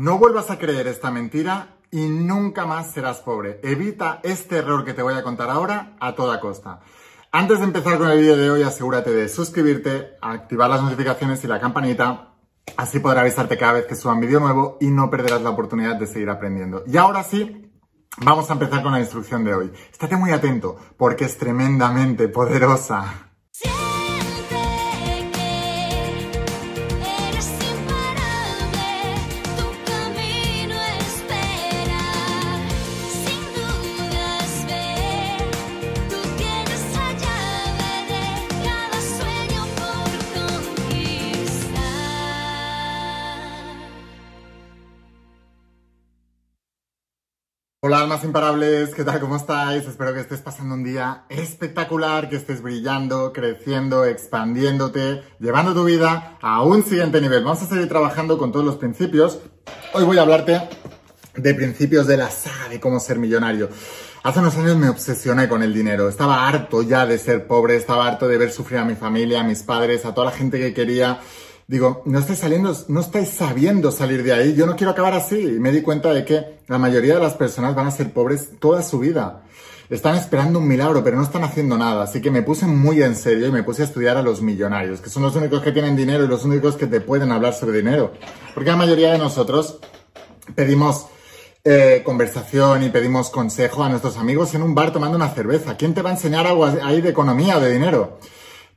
No vuelvas a creer esta mentira y nunca más serás pobre. Evita este error que te voy a contar ahora a toda costa. Antes de empezar con el vídeo de hoy, asegúrate de suscribirte, activar las notificaciones y la campanita. Así podrás avisarte cada vez que suba un vídeo nuevo y no perderás la oportunidad de seguir aprendiendo. Y ahora sí, vamos a empezar con la instrucción de hoy. Estate muy atento porque es tremendamente poderosa. Hola almas imparables, ¿qué tal? ¿Cómo estáis? Espero que estés pasando un día espectacular, que estés brillando, creciendo, expandiéndote, llevando tu vida a un siguiente nivel. Vamos a seguir trabajando con todos los principios. Hoy voy a hablarte de principios de la saga de cómo ser millonario. Hace unos años me obsesioné con el dinero. Estaba harto ya de ser pobre, estaba harto de ver sufrir a mi familia, a mis padres, a toda la gente que quería digo, no estáis saliendo, no estáis sabiendo salir de ahí, yo no quiero acabar así. Y me di cuenta de que la mayoría de las personas van a ser pobres toda su vida. Están esperando un milagro, pero no están haciendo nada. Así que me puse muy en serio y me puse a estudiar a los millonarios, que son los únicos que tienen dinero y los únicos que te pueden hablar sobre dinero. Porque la mayoría de nosotros pedimos eh, conversación y pedimos consejo a nuestros amigos en un bar tomando una cerveza. ¿Quién te va a enseñar algo ahí de economía o de dinero?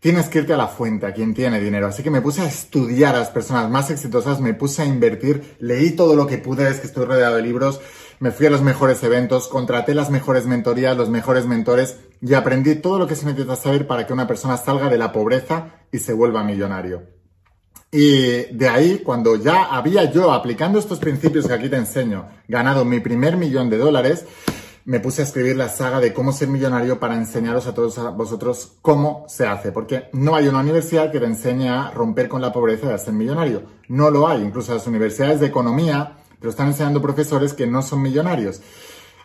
Tienes que irte a la fuente, a quien tiene dinero. Así que me puse a estudiar a las personas más exitosas, me puse a invertir, leí todo lo que pude, es que estoy rodeado de libros, me fui a los mejores eventos, contraté las mejores mentorías, los mejores mentores y aprendí todo lo que se necesita saber para que una persona salga de la pobreza y se vuelva millonario. Y de ahí, cuando ya había yo aplicando estos principios que aquí te enseño, ganado mi primer millón de dólares, me puse a escribir la saga de cómo ser millonario para enseñaros a todos vosotros cómo se hace, porque no hay una universidad que te enseñe a romper con la pobreza y a ser millonario. No lo hay, incluso las universidades de economía te lo están enseñando profesores que no son millonarios.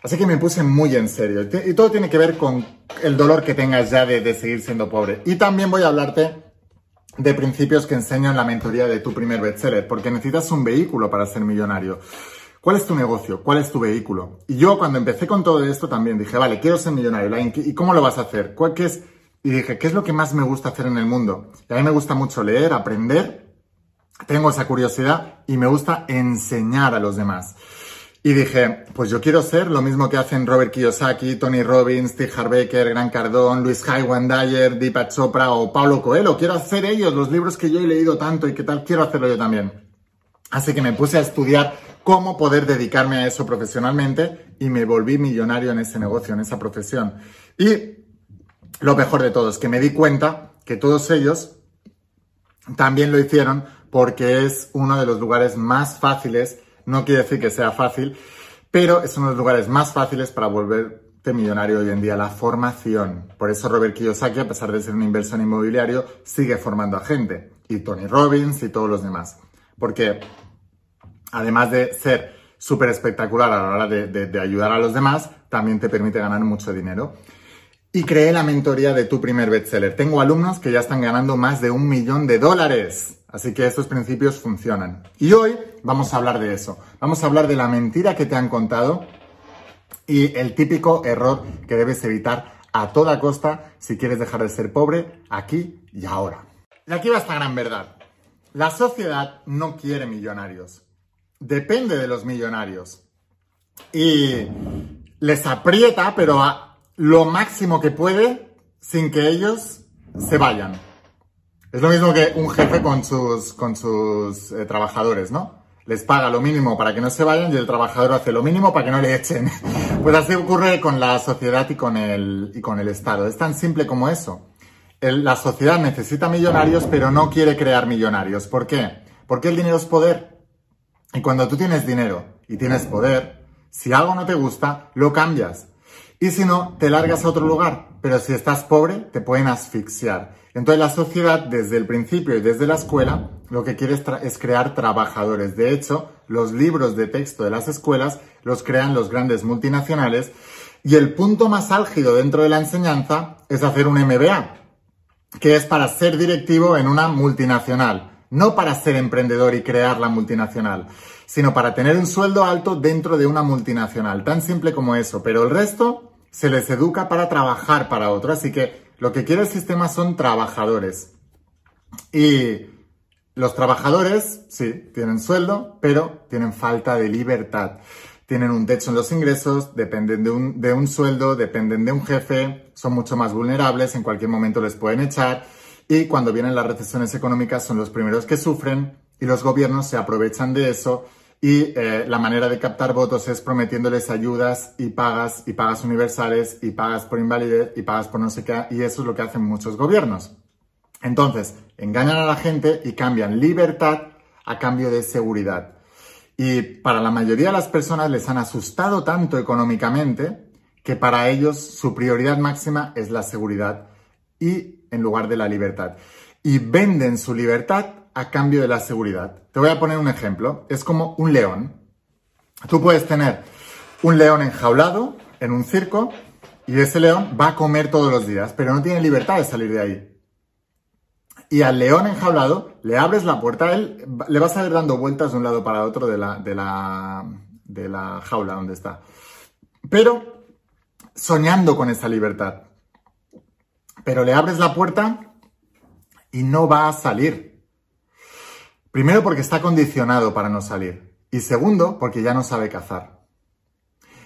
Así que me puse muy en serio. Y todo tiene que ver con el dolor que tengas ya de, de seguir siendo pobre. Y también voy a hablarte de principios que enseño en la mentoría de tu primer bestseller, porque necesitas un vehículo para ser millonario. ¿Cuál es tu negocio? ¿Cuál es tu vehículo? Y yo cuando empecé con todo esto también dije, vale, quiero ser millonario. ¿Y cómo lo vas a hacer? ¿Cuál qué es? Y dije, ¿qué es lo que más me gusta hacer en el mundo? Y a mí me gusta mucho leer, aprender. Tengo esa curiosidad y me gusta enseñar a los demás. Y dije, pues yo quiero ser lo mismo que hacen Robert Kiyosaki, Tony Robbins, Steve Harbaker, Gran Cardón, Luis Hywan Dyer, Deepak Chopra o Paulo Coelho. Quiero hacer ellos los libros que yo he leído tanto y que tal, quiero hacerlo yo también. Así que me puse a estudiar cómo poder dedicarme a eso profesionalmente y me volví millonario en ese negocio, en esa profesión. Y lo mejor de todo es que me di cuenta que todos ellos también lo hicieron porque es uno de los lugares más fáciles, no quiere decir que sea fácil, pero es uno de los lugares más fáciles para volverte millonario hoy en día, la formación. Por eso Robert Kiyosaki, a pesar de ser un inversor inmobiliario, sigue formando a gente. Y Tony Robbins y todos los demás. Porque además de ser súper espectacular a la hora de, ayudar a los demás, también te permite ganar mucho dinero. Y creé la mentoría de tu primer bestseller. Tengo alumnos que ya están ganando más de un millón de dólares. Así que estos principios funcionan. Y hoy vamos a hablar de eso. Vamos a hablar de la mentira que te han contado y el típico error que debes evitar a toda costa si quieres dejar de ser pobre aquí y ahora. Y aquí va esta gran verdad. La sociedad no quiere millonarios depende de los millonarios. Y les aprieta, pero a lo máximo que puede sin que ellos se vayan. Es lo mismo que un jefe con sus, con sus eh, trabajadores, ¿no? Les paga lo mínimo para que no se vayan y el trabajador hace lo mínimo para que no le echen. Pues así ocurre con la sociedad y con el, y con el Estado. Es tan simple como eso. La sociedad necesita millonarios, pero no quiere crear millonarios. ¿Por qué? Porque el dinero es poder. Y cuando tú tienes dinero y tienes poder, si algo no te gusta, lo cambias. Y si no, te largas a otro lugar. Pero si estás pobre, te pueden asfixiar. Entonces la sociedad, desde el principio y desde la escuela, lo que quiere es, crear trabajadores. De hecho, los libros de texto de las escuelas los crean los grandes multinacionales. Y el punto más álgido dentro de la enseñanza es hacer un MBA, que es para ser directivo en una multinacional. no para ser emprendedor y crear la multinacional, sino para tener un sueldo alto dentro de una multinacional, tan simple como eso, pero el resto se les educa para trabajar para otro, así que lo que quiere el sistema son trabajadores. Y los trabajadores, sí, tienen sueldo, pero tienen falta de libertad. Tienen un techo en los ingresos, dependen de un, sueldo, dependen de un jefe, son mucho más vulnerables, en cualquier momento les pueden echar y cuando vienen las recesiones económicas son los primeros que sufren y los gobiernos se aprovechan de eso y eh, la manera de captar votos es prometiéndoles ayudas y pagas y pagas universales y pagas por invalidez y pagas por no sé qué y eso es lo que hacen muchos gobiernos. Entonces, engañan a la gente y cambian libertad a cambio de seguridad. Y para la mayoría de las personas les han asustado tanto económicamente que para ellos su prioridad máxima es la seguridad y en lugar de la libertad. Y venden su libertad a cambio de la seguridad. Te voy a poner un ejemplo. Es como un león. Tú puedes tener un león enjaulado en un circo y ese león va a comer todos los días, pero no tiene libertad de salir de ahí y al león enjaulado le abres la puerta, él le vas a ver dando vueltas de un lado para otro de la, de la, de la jaula donde está. Pero soñando con esa libertad. Pero le abres la puerta y no va a salir. Primero porque está condicionado para no salir. Y segundo porque ya no sabe cazar.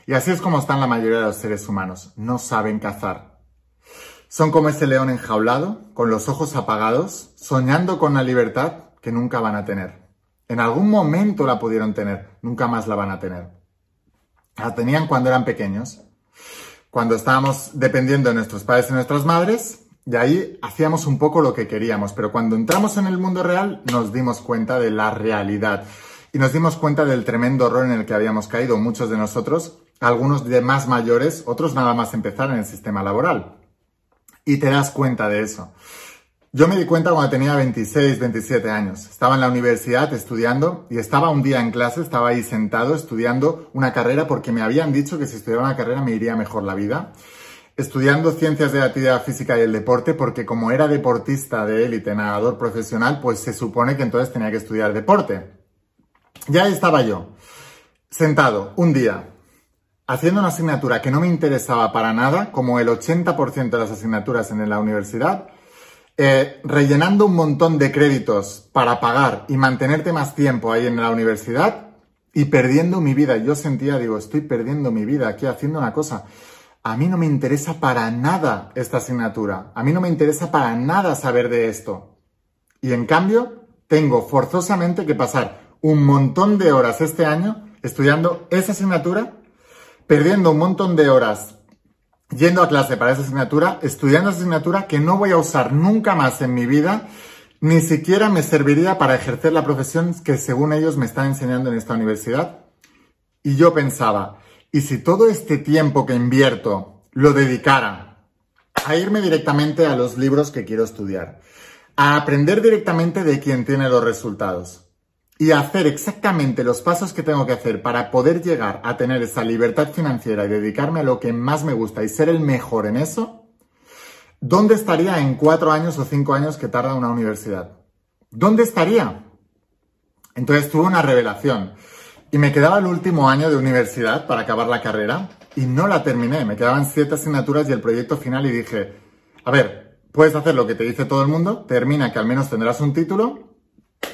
Y así es como están la mayoría de los seres humanos. No saben cazar. Son como ese león enjaulado, con los ojos apagados, soñando con la libertad que nunca van a tener. En algún momento la pudieron tener, nunca más la van a tener. La tenían cuando eran pequeños, cuando estábamos dependiendo de nuestros padres y nuestras madres, y ahí hacíamos un poco lo que queríamos, pero cuando entramos en el mundo real nos dimos cuenta de la realidad y nos dimos cuenta del tremendo horror en el que habíamos caído muchos de nosotros, algunos de más mayores, otros nada más empezar en el sistema laboral y te das cuenta de eso. Yo me di cuenta cuando tenía 26, 27 años. Estaba en la universidad estudiando y estaba un día en clase, estaba ahí sentado estudiando una carrera porque me habían dicho que si estudiaba una carrera me iría mejor la vida. Estudiando ciencias de la actividad física y el deporte porque como era deportista de élite, nadador profesional, pues se supone que entonces tenía que estudiar deporte. Ya estaba yo, sentado un día, haciendo una asignatura que no me interesaba para nada, como el 80% de las asignaturas en la universidad, eh, rellenando un montón de créditos para pagar y mantenerte más tiempo ahí en la universidad y perdiendo mi vida. Yo sentía, digo, estoy perdiendo mi vida aquí haciendo una cosa. A mí no me interesa para nada esta asignatura. A mí no me interesa para nada saber de esto. Y en cambio, tengo forzosamente que pasar un montón de horas este año estudiando esa asignatura perdiendo un montón de horas yendo a clase para esa asignatura, estudiando esa asignatura que no voy a usar nunca más en mi vida, ni siquiera me serviría para ejercer la profesión que según ellos me están enseñando en esta universidad. Y yo pensaba, ¿y si todo este tiempo que invierto lo dedicara a irme directamente a los libros que quiero estudiar, a aprender directamente de quien tiene los resultados? Y hacer exactamente los pasos que tengo que hacer para poder llegar a tener esa libertad financiera y dedicarme a lo que más me gusta y ser el mejor en eso, ¿dónde estaría en cuatro años o cinco años que tarda una universidad? ¿Dónde estaría? Entonces tuve una revelación y me quedaba el último año de universidad para acabar la carrera y no la terminé. Me quedaban siete asignaturas y el proyecto final y dije, a ver, puedes hacer lo que te dice todo el mundo, termina que al menos tendrás un título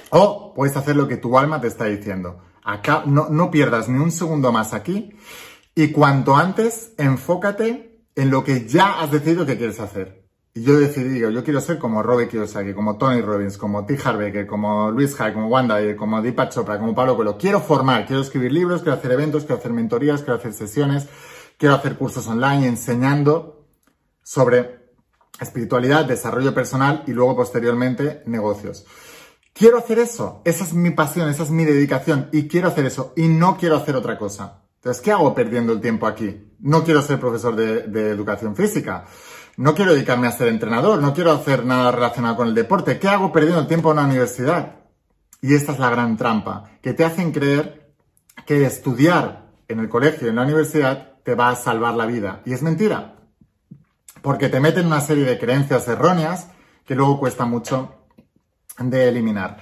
o puedes hacer lo que tu alma te está diciendo. Acá no, no pierdas ni un segundo más aquí y cuanto antes enfócate en lo que ya has decidido que quieres hacer. Y yo decidí, digo, yo quiero ser como Robert Kiyosaki, como Tony Robbins, como T. Harbecker, como Luis Hay, como Wanda, como Deepak Chopra, como Pablo Coelho. Quiero formar, quiero escribir libros, quiero hacer eventos, quiero hacer mentorías, quiero hacer sesiones, quiero hacer cursos online enseñando sobre espiritualidad, desarrollo personal y luego posteriormente negocios. Quiero hacer eso, esa es mi pasión, esa es mi dedicación y quiero hacer eso y no quiero hacer otra cosa. Entonces, ¿qué hago perdiendo el tiempo aquí? No quiero ser profesor de, educación física, no quiero dedicarme a ser entrenador, no quiero hacer nada relacionado con el deporte. ¿Qué hago perdiendo el tiempo en una universidad? Y esta es la gran trampa, que te hacen creer que estudiar en el colegio, en la universidad, te va a salvar la vida. Y es mentira, porque te meten una serie de creencias erróneas que luego cuesta mucho de eliminar.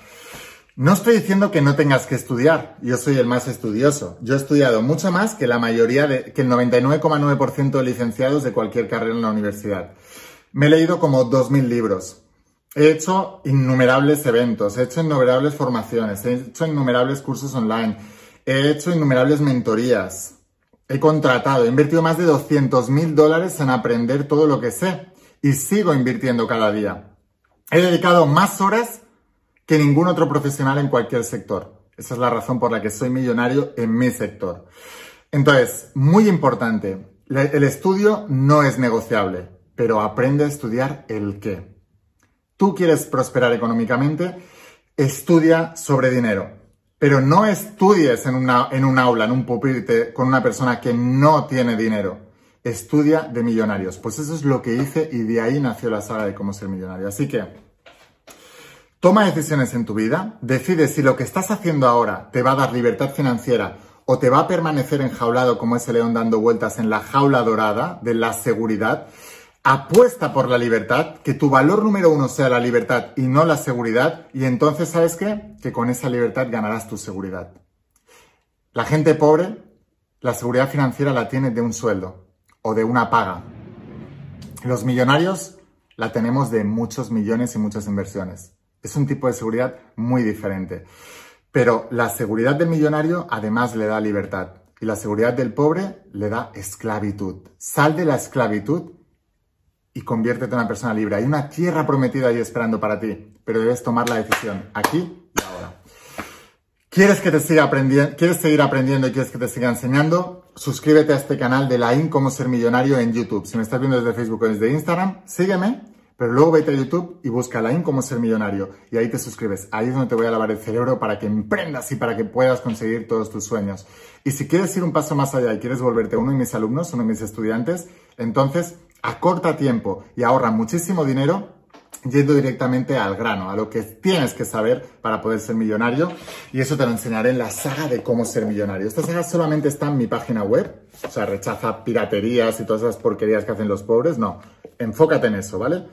No estoy diciendo que no tengas que estudiar, yo soy el más estudioso. Yo he estudiado mucho más que la mayoría de, que el 99,9% de licenciados de cualquier carrera en la universidad. Me he leído como 2.000 libros. He hecho innumerables eventos, he hecho innumerables formaciones, he hecho innumerables cursos online, he hecho innumerables mentorías, he contratado, he invertido más de 200.000 dólares en aprender todo lo que sé y sigo invirtiendo cada día. He dedicado más horas que ningún otro profesional en cualquier sector. Esa es la razón por la que soy millonario en mi sector. Entonces, muy importante, el estudio no es negociable, pero aprende a estudiar el qué. Tú quieres prosperar económicamente, estudia sobre dinero, pero no estudies en, una, en un aula, en un pupitre, con una persona que no tiene dinero. Estudia de millonarios. Pues eso es lo que hice y de ahí nació la saga de cómo ser millonario. Así que Toma decisiones en tu vida, decide si lo que estás haciendo ahora te va a dar libertad financiera o te va a permanecer enjaulado como ese león dando vueltas en la jaula dorada de la seguridad. Apuesta por la libertad, que tu valor número uno sea la libertad y no la seguridad, y entonces, ¿sabes qué? Que con esa libertad ganarás tu seguridad. La gente pobre, la seguridad financiera la tiene de un sueldo o de una paga. Los millonarios la tenemos de muchos millones y muchas inversiones. Es un tipo de seguridad muy diferente. Pero la seguridad del millonario además le da libertad y la seguridad del pobre le da esclavitud. Sal de la esclavitud y conviértete en una persona libre. Hay una tierra prometida ahí esperando para ti, pero debes tomar la decisión aquí y ahora. ¿Quieres que te siga aprendiendo? ¿Quieres seguir aprendiendo y quieres que te siga enseñando? Suscríbete a este canal de la IN Cómo Ser Millonario en YouTube. Si me estás viendo desde Facebook o desde Instagram, sígueme pero luego vete a YouTube y busca la IN cómo ser millonario y ahí te suscribes. Ahí es donde te voy a lavar el cerebro para que emprendas y para que puedas conseguir todos tus sueños. Y si quieres ir un paso más allá y quieres volverte uno de mis alumnos, uno de mis estudiantes, entonces acorta tiempo y ahorra muchísimo dinero yendo directamente al grano, a lo que tienes que saber para poder ser millonario. Y eso te lo enseñaré en la saga de cómo ser millonario. Esta saga solamente está en mi página web, o sea, rechaza piraterías y todas esas porquerías que hacen los pobres, no enfócate en eso, ¿vale?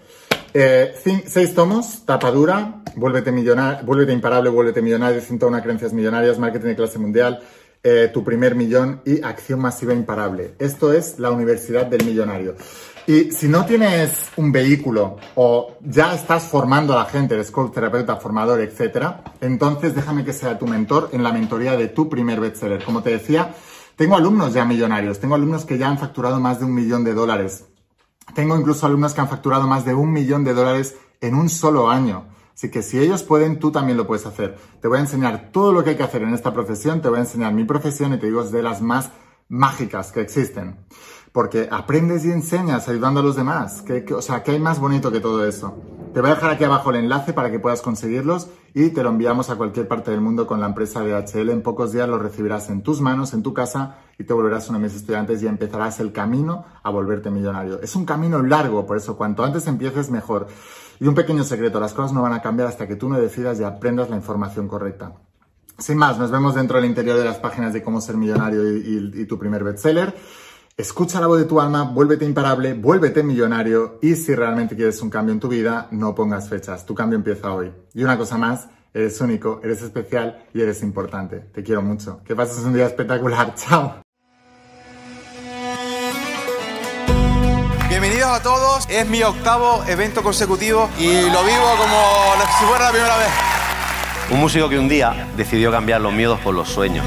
Eh, seis tomos, tapadura, vuélvete, millonario, vuélvete imparable, vuélvete millonario, 101 creencias millonarias, marketing de clase mundial, eh, tu primer millón y acción masiva imparable. Esto es la Universidad del Millonario. Y si no tienes un vehículo o ya estás formando a la gente, eres coach, terapeuta, formador, etcétera, entonces déjame que sea tu mentor en la mentoría de tu primer bestseller. Como te decía, tengo alumnos ya millonarios, tengo alumnos que ya han facturado más de un millón de dólares tengo incluso alumnos que han facturado más de un millón de dólares en un solo año. Así que si ellos pueden, tú también lo puedes hacer. Te voy a enseñar todo lo que hay que hacer en esta profesión, te voy a enseñar mi profesión y te digo es de las más mágicas que existen porque aprendes y enseñas ayudando a los demás. Que, o sea, ¿qué hay más bonito que todo eso? Te voy a dejar aquí abajo el enlace para que puedas conseguirlos y te lo enviamos a cualquier parte del mundo con la empresa DHL. En pocos días lo recibirás en tus manos, en tu casa y te volverás uno de mis estudiantes y empezarás el camino a volverte millonario. Es un camino largo, por eso cuanto antes empieces mejor. Y un pequeño secreto, las cosas no van a cambiar hasta que tú no decidas y aprendas la información correcta. Sin más, nos vemos dentro del interior de las páginas de cómo ser millonario y, y tu primer bestseller. Escucha la voz de tu alma, vuélvete imparable, vuélvete millonario y si realmente quieres un cambio en tu vida, no pongas fechas. Tu cambio empieza hoy. Y una cosa más, eres único, eres especial y eres importante. Te quiero mucho. Que pases un día espectacular. Chao. Bienvenidos a todos. Es mi octavo evento consecutivo y lo vivo como si fuera la primera vez. Un músico que un día decidió cambiar los miedos por los sueños.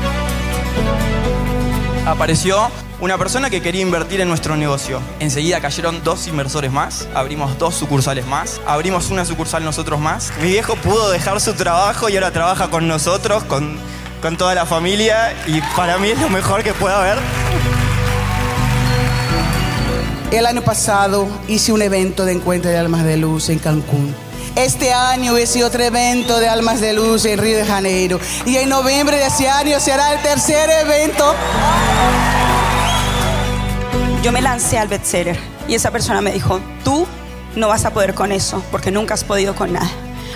Apareció una persona que quería invertir en nuestro negocio. Enseguida cayeron dos inversores más, abrimos dos sucursales más, abrimos una sucursal nosotros más. Mi viejo pudo dejar su trabajo y ahora trabaja con nosotros, con, con toda la familia y para mí es lo mejor que pueda haber. El año pasado hice un evento de encuentro de almas de luz en Cancún Este año hubiese otro evento de Almas de Luz en Río de Janeiro. Y en noviembre de ese año será el tercer evento. Yo me lancé al bestseller y esa persona me dijo, tú no vas a poder con eso porque nunca has podido con nada.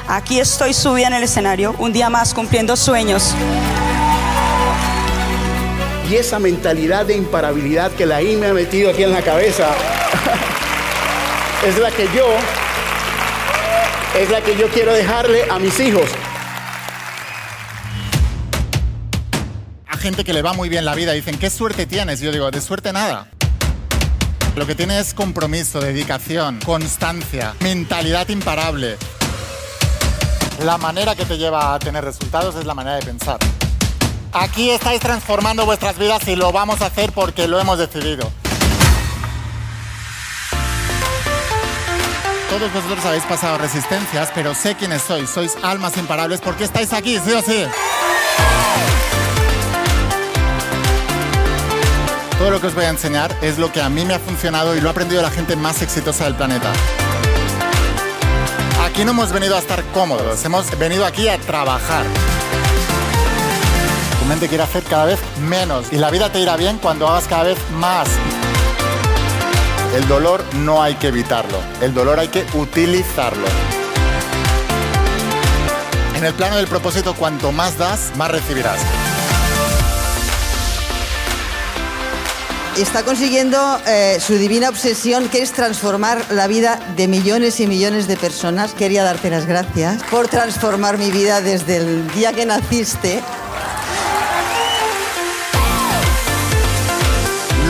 Aquí estoy subida en el escenario, un día más cumpliendo sueños. Y esa mentalidad de imparabilidad que la I me ha metido aquí en la cabeza es la que yo es la que yo quiero dejarle a mis hijos. A gente que le va muy bien la vida dicen, ¿qué suerte tienes? Yo digo, de suerte nada. Lo que tiene es compromiso, dedicación, constancia, mentalidad imparable. La manera que te lleva a tener resultados es la manera de pensar. Aquí estáis transformando vuestras vidas y lo vamos a hacer porque lo hemos decidido. Todos vosotros habéis pasado resistencias, pero sé quiénes sois. Sois almas imparables porque estáis aquí, sí o sí. Todo lo que os voy a enseñar es lo que a mí me ha funcionado y lo ha aprendido la gente más exitosa del planeta. Aquí no hemos venido a estar cómodos, hemos venido aquí a trabajar. Tu mente quiere hacer cada vez menos y la vida te irá bien cuando hagas cada vez más. El dolor no hay que evitarlo, el dolor hay que utilizarlo. En el plano del propósito, cuanto más das, más recibirás. está consiguiendo eh, su divina obsesión, que es transformar la vida de millones y millones de personas. Quería darte las gracias por transformar mi vida desde el día que naciste.